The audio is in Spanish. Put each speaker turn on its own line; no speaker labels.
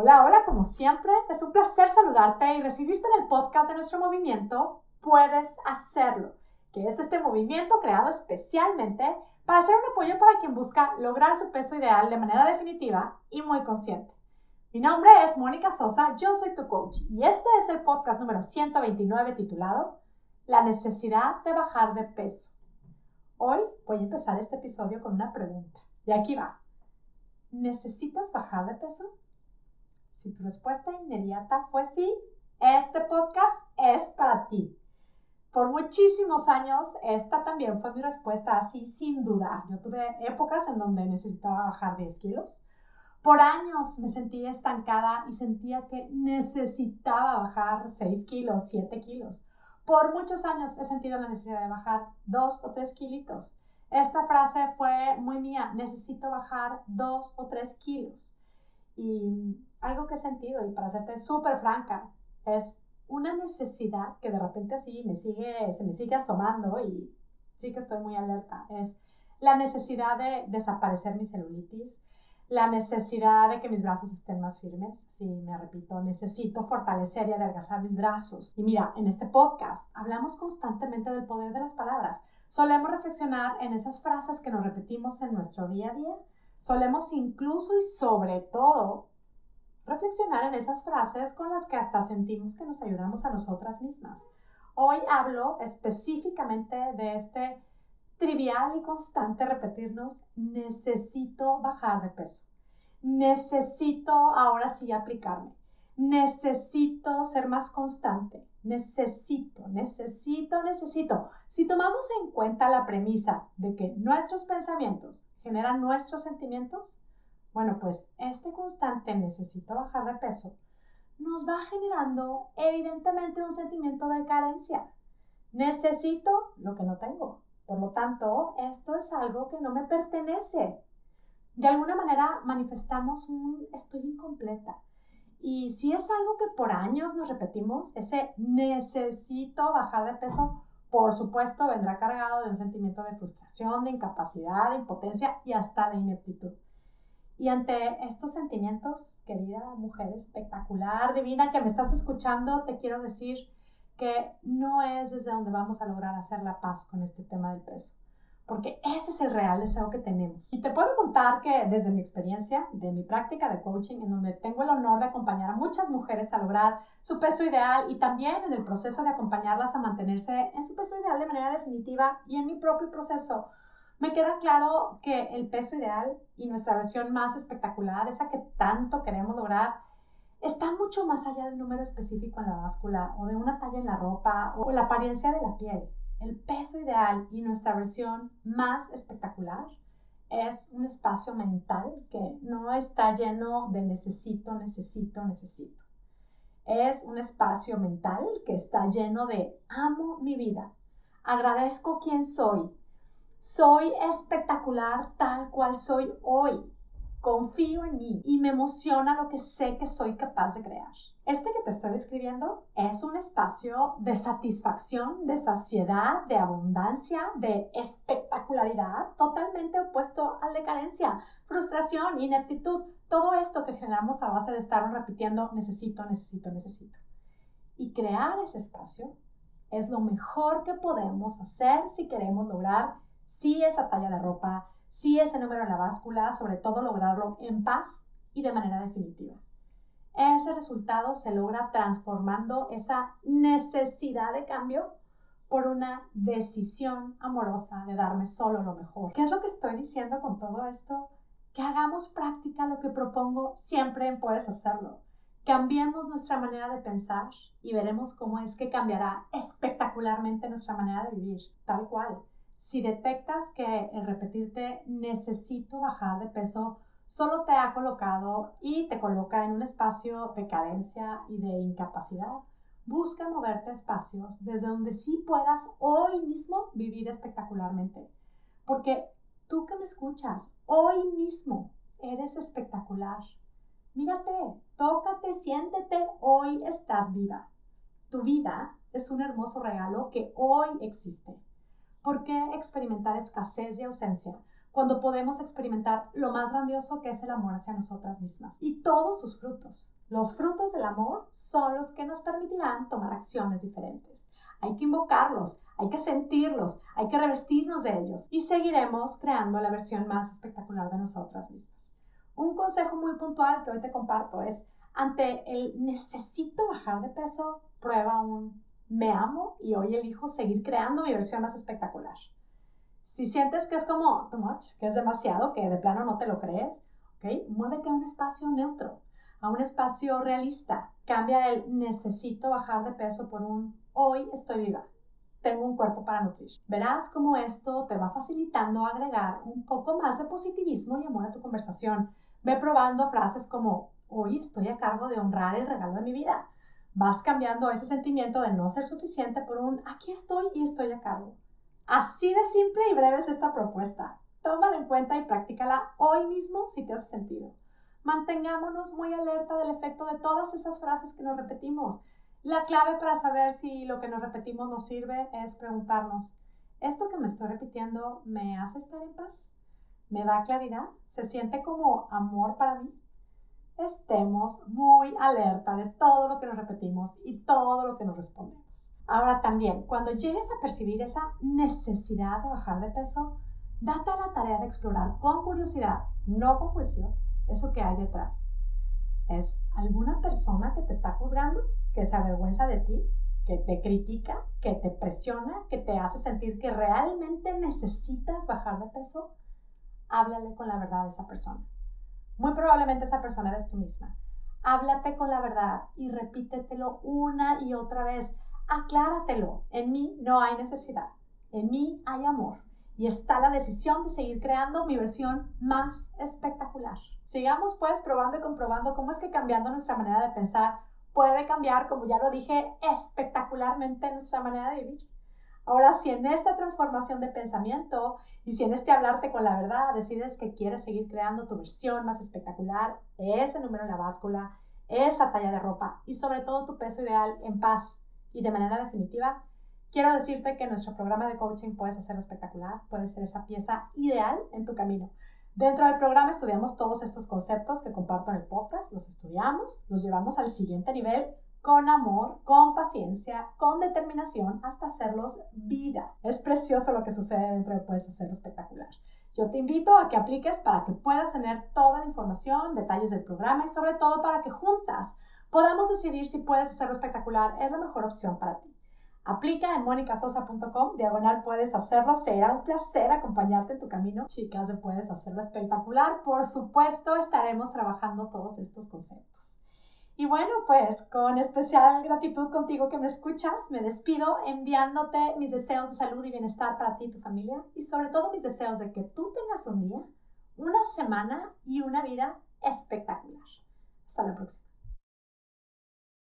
Hola, hola, como siempre, es un placer saludarte y recibirte en el podcast de nuestro movimiento. Puedes hacerlo, que es este movimiento creado especialmente para ser un apoyo para quien busca lograr su peso ideal de manera definitiva y muy consciente. Mi nombre es Mónica Sosa, yo soy tu coach y este es el podcast número 129 titulado La necesidad de bajar de peso. Hoy voy a empezar este episodio con una pregunta y aquí va. ¿Necesitas bajar de peso? Si tu respuesta inmediata fue sí, este podcast es para ti. Por muchísimos años, esta también fue mi respuesta así, sin dudar. Yo tuve épocas en donde necesitaba bajar 10 kilos. Por años me sentía estancada y sentía que necesitaba bajar 6 kilos, 7 kilos. Por muchos años he sentido la necesidad de bajar 2 o 3 kilitos. Esta frase fue muy mía, necesito bajar 2 o 3 kilos. Y algo que he sentido, y para serte súper franca, es una necesidad que de repente así me sigue, se me sigue asomando y sí que estoy muy alerta. Es la necesidad de desaparecer mi celulitis, la necesidad de que mis brazos estén más firmes. Sí, me repito, necesito fortalecer y adelgazar mis brazos. Y mira, en este podcast hablamos constantemente del poder de las palabras. Solemos reflexionar en esas frases que nos repetimos en nuestro día a día. Solemos incluso y sobre todo reflexionar en esas frases con las que hasta sentimos que nos ayudamos a nosotras mismas. Hoy hablo específicamente de este trivial y constante repetirnos, necesito bajar de peso, necesito ahora sí aplicarme, necesito ser más constante, necesito, necesito, necesito. Si tomamos en cuenta la premisa de que nuestros pensamientos generan nuestros sentimientos, bueno, pues este constante necesito bajar de peso nos va generando evidentemente un sentimiento de carencia. Necesito lo que no tengo. Por lo tanto, esto es algo que no me pertenece. De alguna manera manifestamos un estoy incompleta. Y si es algo que por años nos repetimos, ese necesito bajar de peso, por supuesto vendrá cargado de un sentimiento de frustración, de incapacidad, de impotencia y hasta de ineptitud. Y ante estos sentimientos, querida mujer espectacular, divina, que me estás escuchando, te quiero decir que no es desde donde vamos a lograr hacer la paz con este tema del peso, porque ese es el real deseo que tenemos. Y te puedo contar que desde mi experiencia, de mi práctica de coaching, en donde tengo el honor de acompañar a muchas mujeres a lograr su peso ideal y también en el proceso de acompañarlas a mantenerse en su peso ideal de manera definitiva y en mi propio proceso me queda claro que el peso ideal y nuestra versión más espectacular, esa que tanto queremos lograr, está mucho más allá del número específico en la báscula o de una talla en la ropa o la apariencia de la piel. El peso ideal y nuestra versión más espectacular es un espacio mental que no está lleno de necesito, necesito, necesito. Es un espacio mental que está lleno de amo mi vida, agradezco quién soy, soy espectacular tal cual soy hoy. Confío en mí y me emociona lo que sé que soy capaz de crear. Este que te estoy describiendo es un espacio de satisfacción, de saciedad, de abundancia, de espectacularidad, totalmente opuesto al de carencia, frustración, ineptitud, todo esto que generamos a base de estar repitiendo necesito, necesito, necesito. Y crear ese espacio es lo mejor que podemos hacer si queremos lograr sí esa talla de ropa, sí ese número en la báscula, sobre todo lograrlo en paz y de manera definitiva. Ese resultado se logra transformando esa necesidad de cambio por una decisión amorosa de darme solo lo mejor. ¿Qué es lo que estoy diciendo con todo esto? Que hagamos práctica lo que propongo siempre Puedes Hacerlo. Cambiemos nuestra manera de pensar y veremos cómo es que cambiará espectacularmente nuestra manera de vivir, tal cual. Si detectas que el repetirte necesito bajar de peso solo te ha colocado y te coloca en un espacio de carencia y de incapacidad, busca moverte espacios desde donde sí puedas hoy mismo vivir espectacularmente. Porque tú que me escuchas, hoy mismo eres espectacular. Mírate, tócate, siéntete, hoy estás viva. Tu vida es un hermoso regalo que hoy existe. ¿Por qué experimentar escasez y ausencia cuando podemos experimentar lo más grandioso que es el amor hacia nosotras mismas y todos sus frutos. Los frutos del amor son los que nos permitirán tomar acciones diferentes. Hay que invocarlos, hay que sentirlos, hay que revestirnos de ellos y seguiremos creando la versión más espectacular de nosotras mismas. Un consejo muy puntual que hoy te comparto es, ante el necesito bajar de peso, prueba un me amo y hoy elijo seguir creando mi versión más espectacular. Si sientes que es como too much, que es demasiado, que de plano no te lo crees, ¿ok? Muévete a un espacio neutro, a un espacio realista. Cambia el necesito bajar de peso por un hoy estoy viva. Tengo un cuerpo para nutrir. Verás cómo esto te va facilitando agregar un poco más de positivismo y amor a tu conversación. Ve probando frases como hoy estoy a cargo de honrar el regalo de mi vida. Vas cambiando ese sentimiento de no ser suficiente por un aquí estoy y estoy a cargo. Así de simple y breve es esta propuesta. Tómala en cuenta y practícala hoy mismo si te hace sentido. Mantengámonos muy alerta del efecto de todas esas frases que nos repetimos. La clave para saber si lo que nos repetimos nos sirve es preguntarnos, ¿esto que me estoy repitiendo me hace estar en paz? ¿Me da claridad? ¿Se siente como amor para mí? Estemos muy alerta de todo lo que nos repetimos y todo lo que nos respondemos. Ahora también, cuando llegues a percibir esa necesidad de bajar de peso, date a la tarea de explorar con curiosidad, no con juicio, eso que hay detrás. ¿Es alguna persona que te está juzgando, que se avergüenza de ti, que te critica, que te presiona, que te hace sentir que realmente necesitas bajar de peso? Háblale con la verdad de esa persona. Muy probablemente esa persona eres tú misma. Háblate con la verdad y repítetelo una y otra vez. Acláratelo. En mí no hay necesidad. En mí hay amor. Y está la decisión de seguir creando mi versión más espectacular. Sigamos pues probando y comprobando cómo es que cambiando nuestra manera de pensar puede cambiar, como ya lo dije, espectacularmente nuestra manera de vivir. Ahora, si en esta transformación de pensamiento y si en este hablarte con la verdad decides que quieres seguir creando tu versión más espectacular, ese número en la báscula, esa talla de ropa y sobre todo tu peso ideal en paz y de manera definitiva, quiero decirte que nuestro programa de coaching puedes hacerlo espectacular, puede ser esa pieza ideal en tu camino. Dentro del programa estudiamos todos estos conceptos que comparto en el podcast, los estudiamos, los llevamos al siguiente nivel con amor, con paciencia, con determinación, hasta hacerlos vida. Es precioso lo que sucede dentro de Puedes Hacerlo Espectacular. Yo te invito a que apliques para que puedas tener toda la información, detalles del programa y sobre todo para que juntas podamos decidir si Puedes Hacerlo Espectacular es la mejor opción para ti. Aplica en monicasosa.com, diagonal puedes hacerlo. Será un placer acompañarte en tu camino. Chicas, de puedes hacerlo espectacular. Por supuesto, estaremos trabajando todos estos conceptos. Y bueno, pues con especial gratitud contigo que me escuchas, me despido enviándote mis deseos de salud y bienestar para ti y tu familia y sobre todo mis deseos de que tú tengas un día, una semana y una vida espectacular. Hasta la próxima.